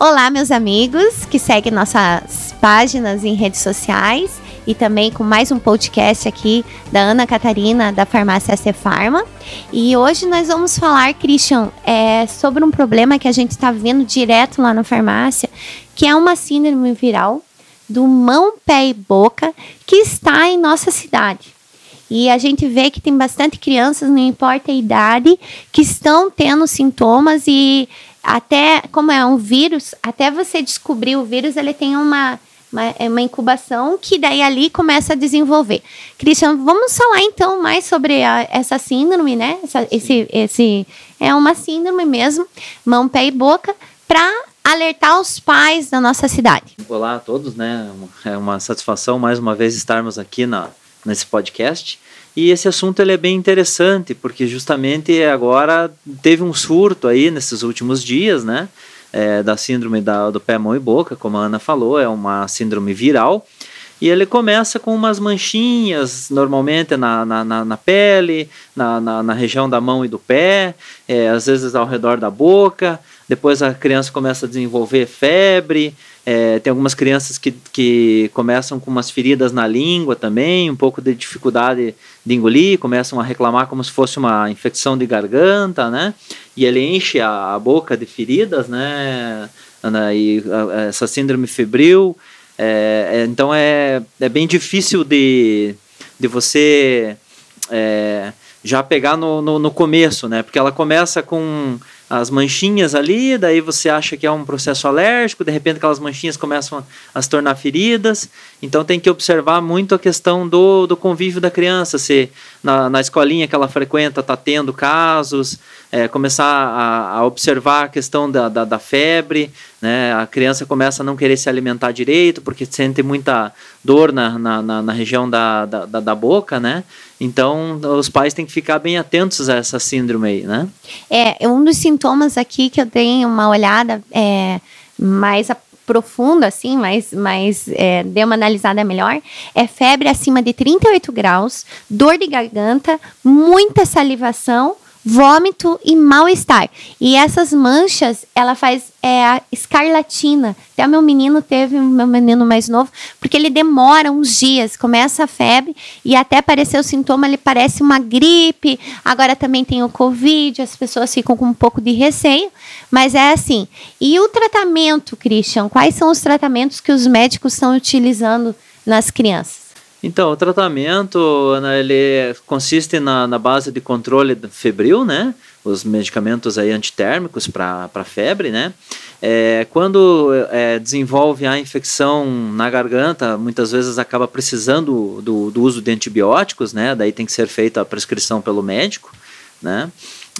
Olá, meus amigos que seguem nossas páginas em redes sociais e também com mais um podcast aqui da Ana Catarina da Farmácia Farma. E hoje nós vamos falar, Christian, é, sobre um problema que a gente está vendo direto lá na farmácia, que é uma síndrome viral do mão, pé e boca que está em nossa cidade. E a gente vê que tem bastante crianças, não importa a idade, que estão tendo sintomas e até, como é um vírus, até você descobrir o vírus, ele tem uma uma, é uma incubação que daí ali começa a desenvolver. Cristian, vamos falar então mais sobre a, essa síndrome, né? Essa, esse, esse é uma síndrome mesmo, mão, pé e boca, para alertar os pais da nossa cidade. Olá a todos, né? É uma satisfação mais uma vez estarmos aqui na, nesse podcast. E esse assunto ele é bem interessante, porque justamente agora teve um surto aí nesses últimos dias, né? é, da síndrome da, do pé, mão e boca, como a Ana falou, é uma síndrome viral. E ele começa com umas manchinhas, normalmente na, na, na, na pele, na, na, na, região da mão e do pé, é, às vezes ao redor da boca. Depois a criança começa a desenvolver febre, é, tem algumas crianças que, que começam com umas feridas na língua também, um pouco de dificuldade de engolir, começam a reclamar como se fosse uma infecção de garganta, né? E ele enche a, a boca de feridas, né? E a, essa síndrome febril. É, é, então é, é bem difícil de, de você é, já pegar no, no, no começo, né? Porque ela começa com as manchinhas ali, daí você acha que é um processo alérgico, de repente aquelas manchinhas começam a, se tornar feridas. Então tem que observar muito a questão do, do convívio da criança, se na, na escolinha que ela frequenta está tendo casos, é, começar a, a, observar a questão da, da, da, febre, né? a criança começa a não querer se alimentar direito porque sente muita dor na, na, na, na região da, da, da boca, né? Então, os pais têm que ficar bem atentos a essa síndrome aí, né? É, um dos sintomas aqui que eu dei uma olhada é, mais profunda, assim, mais, mais é, dei uma analisada melhor, é febre acima de 38 graus, dor de garganta, muita salivação, vômito e mal-estar. E essas manchas, ela faz é, a escarlatina. Até o meu menino teve, meu menino mais novo, porque ele demora uns dias, começa a febre e até aparecer o sintoma, ele parece uma gripe. Agora também tem o Covid, as pessoas ficam com um pouco de receio, mas é assim. E o tratamento, Christian? Quais são os tratamentos que os médicos estão utilizando nas crianças? Então, o tratamento né, ele consiste na, na base de controle febril, né? Os medicamentos aí antitérmicos para febre, né? É, quando é, desenvolve a infecção na garganta, muitas vezes acaba precisando do, do uso de antibióticos, né? Daí tem que ser feita a prescrição pelo médico, né?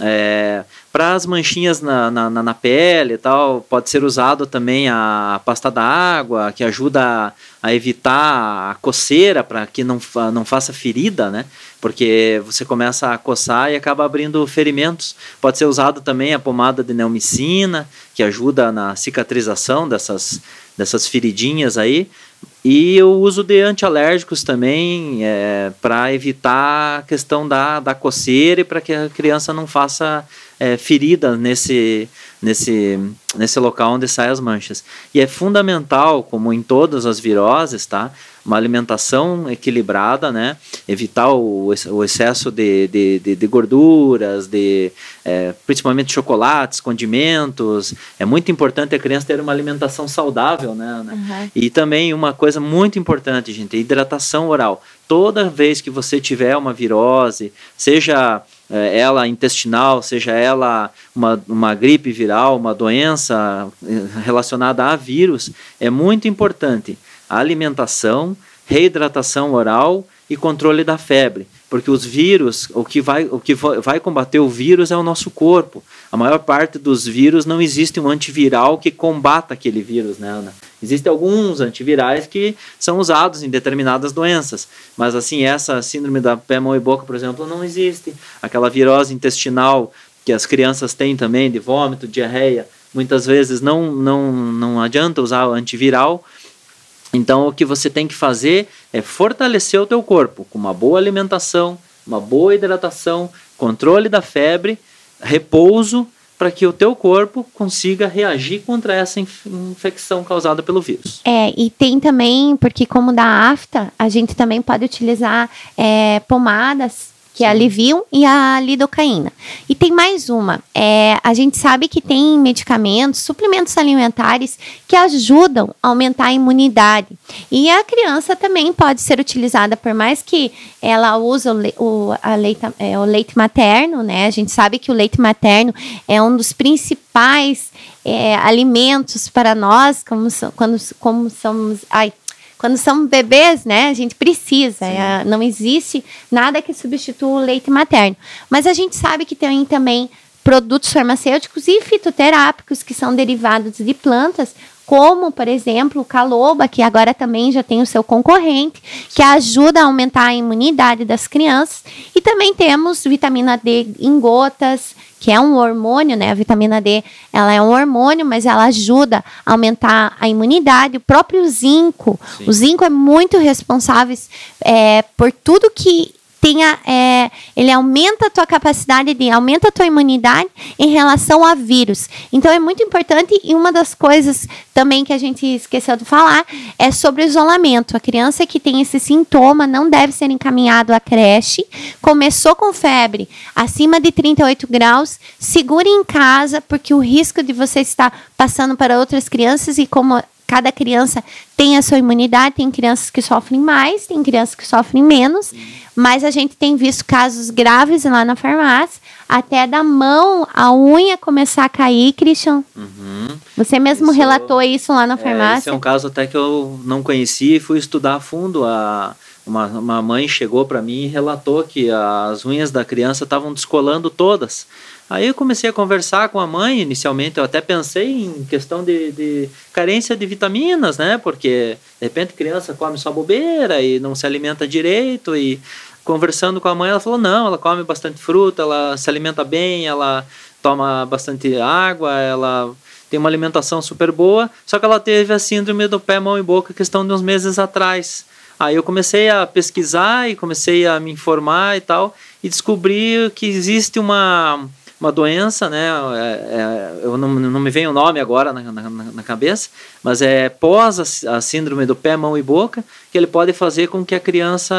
É, para as manchinhas na, na, na, pele e tal, pode ser usado também a pasta d'água, que ajuda a, a, evitar a coceira, para que não, não faça ferida, né? Porque você começa a coçar e acaba abrindo ferimentos. Pode ser usado também a pomada de neomicina, que ajuda na cicatrização dessas, dessas feridinhas aí. E o uso de antialérgicos também é, para evitar a questão da, da coceira e para que a criança não faça é, ferida nesse, nesse, nesse local onde saem as manchas. E é fundamental, como em todas as viroses, tá? uma alimentação equilibrada, né? evitar o, o excesso de, de, de, de gorduras, de, é, principalmente chocolates, condimentos. É muito importante a criança ter uma alimentação saudável. Né? Uhum. E também uma coisa muito importante, gente, hidratação oral. Toda vez que você tiver uma virose, seja é, ela intestinal, seja ela uma, uma gripe viral, uma doença é, relacionada a vírus, é muito importante. A alimentação, reidratação oral e controle da febre, porque os vírus, o que vai, o que vai combater o vírus é o nosso corpo. A maior parte dos vírus não existe um antiviral que combata aquele vírus, né, Ana? Existem alguns antivirais que são usados em determinadas doenças, mas assim, essa síndrome da pé, mão e boca, por exemplo, não existe. Aquela virose intestinal que as crianças têm também, de vômito, diarreia, muitas vezes não, não, não adianta usar antiviral, então o que você tem que fazer é fortalecer o teu corpo com uma boa alimentação, uma boa hidratação, controle da febre, repouso, para que o teu corpo consiga reagir contra essa infecção causada pelo vírus. É, e tem também, porque como da afta, a gente também pode utilizar é, pomadas que é aliviam, e a lidocaína. E tem mais uma. É, a gente sabe que tem medicamentos, suplementos alimentares que ajudam a aumentar a imunidade. E a criança também pode ser utilizada, por mais que ela use o, o, leite, é, o leite materno, né? A gente sabe que o leite materno é um dos principais é, alimentos para nós, como, quando, como somos. Ai, quando são bebês, né, a gente precisa. É, não existe nada que substitua o leite materno. Mas a gente sabe que tem também produtos farmacêuticos e fitoterápicos que são derivados de plantas, como, por exemplo, o caloba, que agora também já tem o seu concorrente, que ajuda a aumentar a imunidade das crianças. E também temos vitamina D em gotas, que é um hormônio, né? A vitamina D, ela é um hormônio, mas ela ajuda a aumentar a imunidade. O próprio zinco, Sim. o zinco é muito responsável é, por tudo que tenha, é, ele aumenta a tua capacidade de, aumenta a tua imunidade em relação a vírus. Então é muito importante e uma das coisas também que a gente esqueceu de falar é sobre o isolamento. A criança que tem esse sintoma não deve ser encaminhado à creche. Começou com febre acima de 38 graus, segure em casa porque o risco de você estar passando para outras crianças e como cada criança tem a sua imunidade, tem crianças que sofrem mais, tem crianças que sofrem menos, mas a gente tem visto casos graves lá na farmácia, até da mão, a unha começar a cair, Christian. Uhum. Você mesmo isso, relatou isso lá na farmácia? É, esse é um caso até que eu não conhecia e fui estudar a fundo. A, uma, uma mãe chegou para mim e relatou que as unhas da criança estavam descolando todas. Aí eu comecei a conversar com a mãe, inicialmente eu até pensei em questão de, de carência de vitaminas, né? Porque de repente a criança come só bobeira e não se alimenta direito e conversando com a mãe ela falou não, ela come bastante fruta, ela se alimenta bem, ela toma bastante água, ela tem uma alimentação super boa, só que ela teve a síndrome do pé, mão e boca questão de uns meses atrás. Aí eu comecei a pesquisar e comecei a me informar e tal e descobri que existe uma uma doença, né? É, é, eu não, não me vem o nome agora na, na, na cabeça, mas é pós a, a, síndrome do pé, mão e boca, que ele pode fazer com que a criança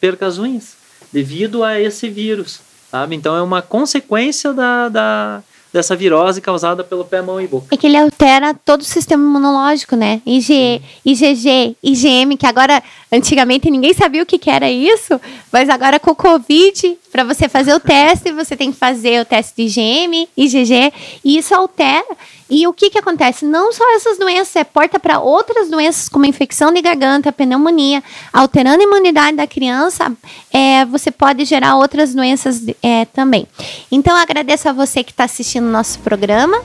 perca as unhas devido a esse vírus, sabe? Então é uma consequência da, da dessa virose causada pelo pé, mão e boca. É que ele altera todo o sistema imunológico, né? IG, IgG, IgM, que agora, antigamente ninguém sabia o que, que era isso, mas agora com o Covid, para você fazer o teste, você tem que fazer o teste de IgM, IgG, e isso altera. E o que, que acontece? Não só essas doenças, é porta para outras doenças, como infecção de garganta, pneumonia, alterando a imunidade da criança, é, você pode gerar outras doenças é, também. Então, agradeço a você que está assistindo nosso programa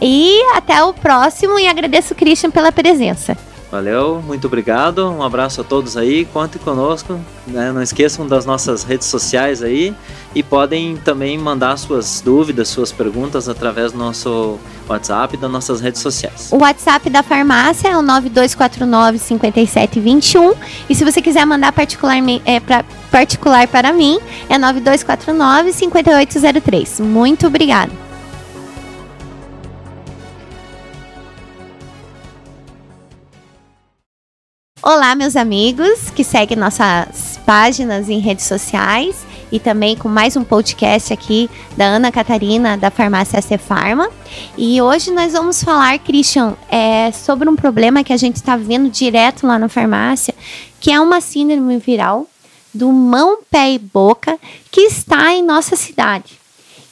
e até o próximo e agradeço o Christian pela presença. Valeu, muito obrigado. Um abraço a todos aí. Contem conosco. Né? Não esqueçam das nossas redes sociais aí. E podem também mandar suas dúvidas, suas perguntas através do nosso WhatsApp das nossas redes sociais. O WhatsApp da farmácia é o 9249-5721. E se você quiser mandar particular, é, pra, particular para mim, é 9249-5803. Muito obrigada. Olá, meus amigos que seguem nossas páginas em redes sociais e também com mais um podcast aqui da Ana Catarina da Farmácia Farma. E hoje nós vamos falar, Christian, é, sobre um problema que a gente está vendo direto lá na farmácia, que é uma síndrome viral do mão, pé e boca que está em nossa cidade.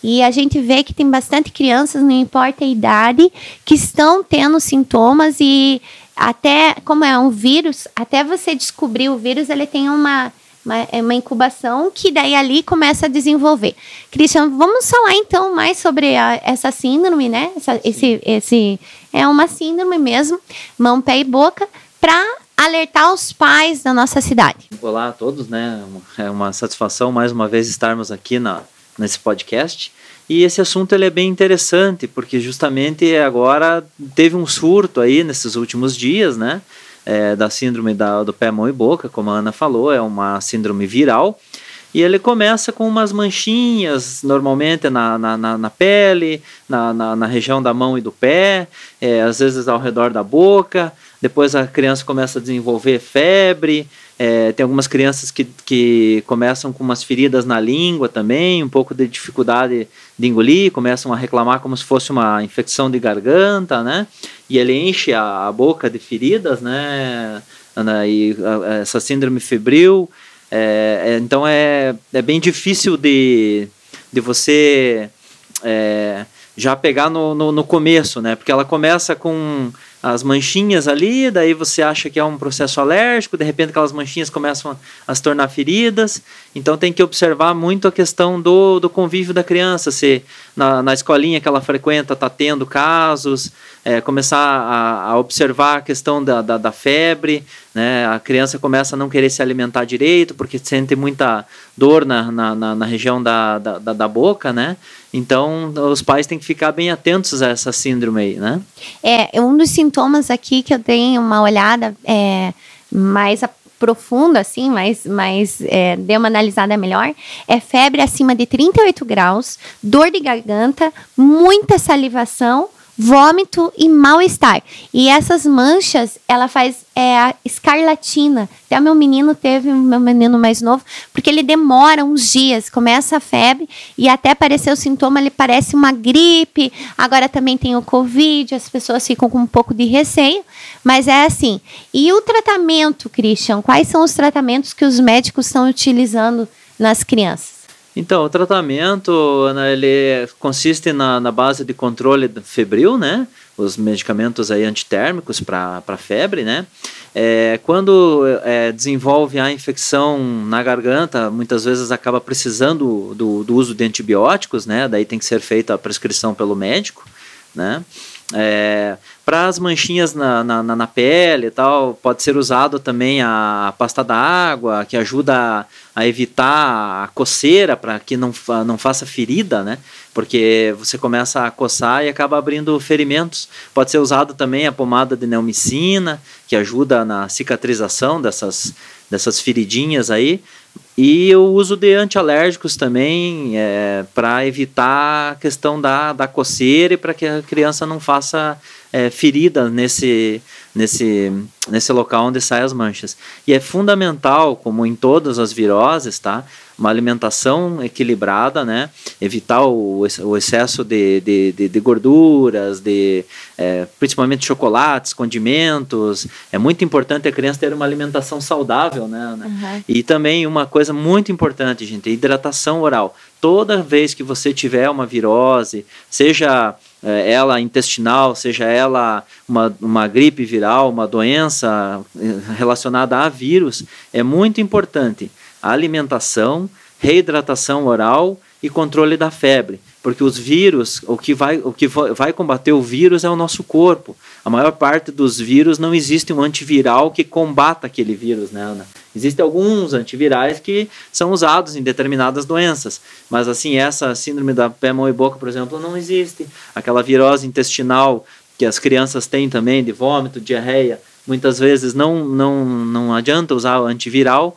E a gente vê que tem bastante crianças, não importa a idade, que estão tendo sintomas e até como é um vírus, até você descobrir o vírus, ele tem uma, uma, uma incubação que daí ali começa a desenvolver. Cristian, vamos falar então mais sobre a, essa síndrome, né? Essa, esse, esse é uma síndrome mesmo, mão, pé e boca, para alertar os pais da nossa cidade. Olá a todos, né? É uma satisfação mais uma vez estarmos aqui na, nesse podcast. E esse assunto ele é bem interessante, porque justamente agora teve um surto aí nesses últimos dias, né? É, da síndrome da, do pé, mão e boca, como a Ana falou, é uma síndrome viral. E ele começa com umas manchinhas, normalmente na, na, na, na pele, na, na, na, região da mão e do pé, é, às vezes ao redor da boca. Depois a criança começa a desenvolver febre. É, tem algumas crianças que, que começam com umas feridas na língua também, um pouco de dificuldade de engolir, começam a reclamar como se fosse uma infecção de garganta, né? E ele enche a, a boca de feridas, né? E a, essa síndrome febril. É, é, então é, é bem difícil de, de você é, já pegar no, no, no, começo, né? Porque ela começa com as manchinhas ali, daí você acha que é um processo alérgico, de repente aquelas manchinhas começam a, se tornar feridas. Então tem que observar muito a questão do, do convívio da criança, se na, na escolinha que ela frequenta está tendo casos, é, começar a, a, observar a questão da, da, da, febre, né? a criança começa a não querer se alimentar direito porque sente muita dor na, na, na, na região da, da, da boca, né? Então, os pais têm que ficar bem atentos a essa síndrome aí, né? É, um dos sintomas aqui que eu tenho uma olhada é, mais profunda, assim, mais é, dê uma analisada melhor, é febre acima de 38 graus, dor de garganta, muita salivação, vômito e mal-estar. E essas manchas, ela faz é, a escarlatina. Até meu menino teve, meu menino mais novo, porque ele demora uns dias, começa a febre e até aparecer o sintoma, ele parece uma gripe. Agora também tem o Covid, as pessoas ficam com um pouco de receio, mas é assim. E o tratamento, Christian? Quais são os tratamentos que os médicos estão utilizando nas crianças? Então, o tratamento né, ele consiste na, na base de controle febril, né? Os medicamentos aí antitérmicos para febre, né? É, quando é, desenvolve a infecção na garganta, muitas vezes acaba precisando do, do uso de antibióticos, né? Daí tem que ser feita a prescrição pelo médico, né? É, para as manchinhas na, na, na, pele e tal, pode ser usado também a pasta d'água, que ajuda a, a, evitar a coceira, para que não, não faça ferida, né? Porque você começa a coçar e acaba abrindo ferimentos. Pode ser usado também a pomada de neomicina, que ajuda na cicatrização dessas, dessas feridinhas aí. E o uso de antialérgicos também é, para evitar a questão da, da coceira e para que a criança não faça é, ferida nesse, nesse, nesse local onde saem as manchas. E é fundamental, como em todas as viroses, tá? Uma alimentação equilibrada, né? evitar o, o excesso de, de, de, de gorduras, de, é, principalmente chocolates, condimentos. É muito importante a criança ter uma alimentação saudável. Né? Uhum. E também uma coisa muito importante, gente, hidratação oral. Toda vez que você tiver uma virose, seja é, ela intestinal, seja ela uma, uma gripe viral, uma doença é, relacionada a vírus, é muito importante alimentação, reidratação oral e controle da febre, porque os vírus, o que vai, o que vai combater o vírus é o nosso corpo. A maior parte dos vírus não existe um antiviral que combata aquele vírus, né, Ana? Existem alguns antivirais que são usados em determinadas doenças, mas assim, essa síndrome da pé, mão e boca, por exemplo, não existe. Aquela virose intestinal que as crianças têm também, de vômito, diarreia, muitas vezes não, não, não adianta usar antiviral,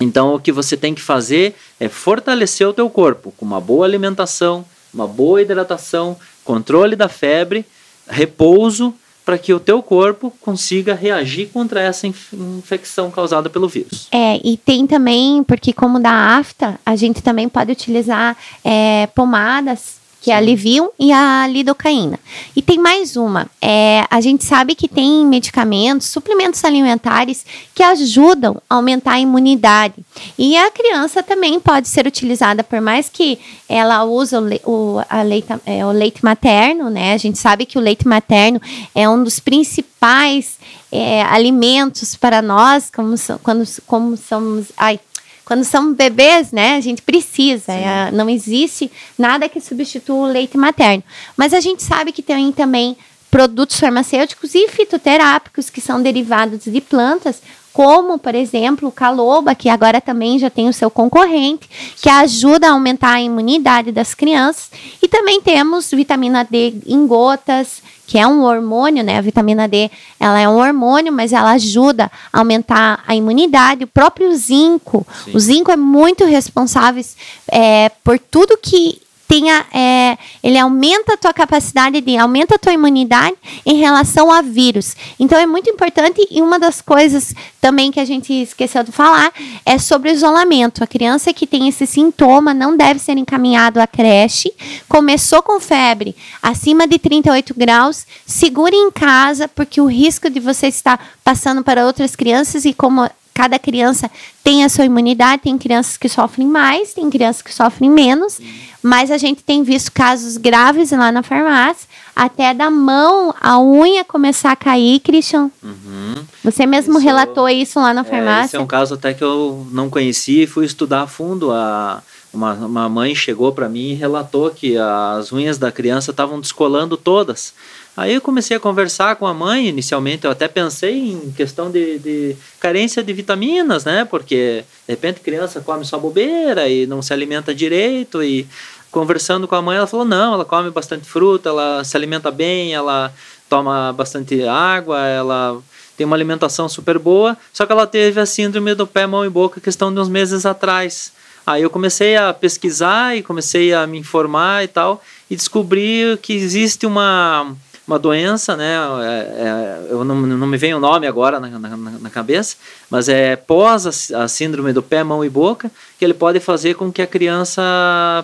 então o que você tem que fazer é fortalecer o teu corpo com uma boa alimentação, uma boa hidratação, controle da febre, repouso para que o teu corpo consiga reagir contra essa infecção causada pelo vírus. É, e tem também, porque como da afta, a gente também pode utilizar é, pomadas que é a Livium e a lidocaína. E tem mais uma. É, a gente sabe que tem medicamentos, suplementos alimentares que ajudam a aumentar a imunidade. E a criança também pode ser utilizada, por mais que ela use o, o, leite, é, o leite materno, né? A gente sabe que o leite materno é um dos principais é, alimentos para nós, como, quando, como somos. Ai, quando são bebês, né, a gente precisa. É, não existe nada que substitua o leite materno. Mas a gente sabe que tem também produtos farmacêuticos e fitoterápicos que são derivados de plantas como, por exemplo, o Caloba, que agora também já tem o seu concorrente, que ajuda a aumentar a imunidade das crianças. E também temos vitamina D em gotas, que é um hormônio, né? A vitamina D, ela é um hormônio, mas ela ajuda a aumentar a imunidade. O próprio zinco, Sim. o zinco é muito responsável é, por tudo que tenha, é, ele aumenta a tua capacidade de, aumenta a tua imunidade em relação a vírus. Então é muito importante e uma das coisas também que a gente esqueceu de falar é sobre o isolamento. A criança que tem esse sintoma não deve ser encaminhado à creche. Começou com febre acima de 38 graus, segure em casa porque o risco de você estar passando para outras crianças e como cada criança tem a sua imunidade, tem crianças que sofrem mais, tem crianças que sofrem menos, mas a gente tem visto casos graves lá na farmácia, até da mão, a unha começar a cair, Christian. Uhum. Você mesmo isso, relatou isso lá na farmácia? É, esse é um caso até que eu não conhecia e fui estudar a fundo. A, uma, uma mãe chegou para mim e relatou que as unhas da criança estavam descolando todas. Aí eu comecei a conversar com a mãe, inicialmente eu até pensei em questão de, de carência de vitaminas, né? Porque de repente criança come só bobeira e não se alimenta direito e conversando com a mãe ela falou não, ela come bastante fruta, ela se alimenta bem, ela toma bastante água, ela tem uma alimentação super boa, só que ela teve a síndrome do pé, mão e boca questão de uns meses atrás. Aí eu comecei a pesquisar e comecei a me informar e tal e descobri que existe uma uma doença, né? É, é, eu não, não me vem o nome agora na, na, na cabeça, mas é pós a, a, síndrome do pé, mão e boca, que ele pode fazer com que a criança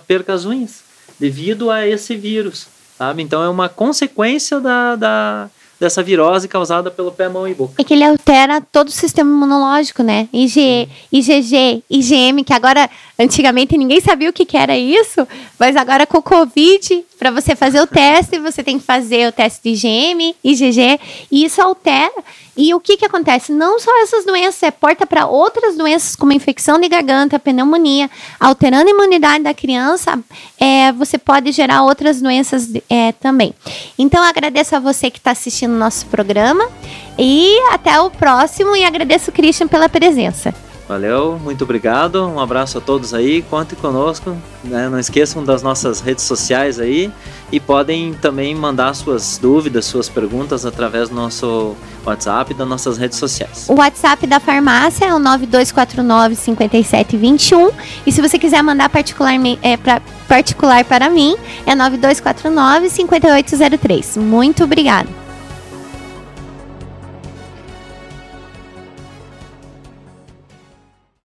perca as unhas devido a esse vírus, sabe? Então é uma consequência da, da dessa virose causada pelo pé, mão e boca. É que ele altera todo o sistema imunológico, né? IG, IgG, IgM, que agora, antigamente ninguém sabia o que, que era isso, mas agora com o Covid, para você fazer o teste, você tem que fazer o teste de IgM, IgG, e isso altera. E o que, que acontece? Não só essas doenças, é porta para outras doenças, como infecção de garganta, pneumonia, alterando a imunidade da criança, é, você pode gerar outras doenças é, também. Então, agradeço a você que está assistindo o nosso programa e até o próximo e agradeço o Christian pela presença. Valeu, muito obrigado. Um abraço a todos aí. Contem conosco. Né? Não esqueçam das nossas redes sociais aí. E podem também mandar suas dúvidas, suas perguntas através do nosso WhatsApp e das nossas redes sociais. O WhatsApp da farmácia é o 9249-5721. E se você quiser mandar particular, é, pra, particular para mim, é 9249-5803. Muito obrigada.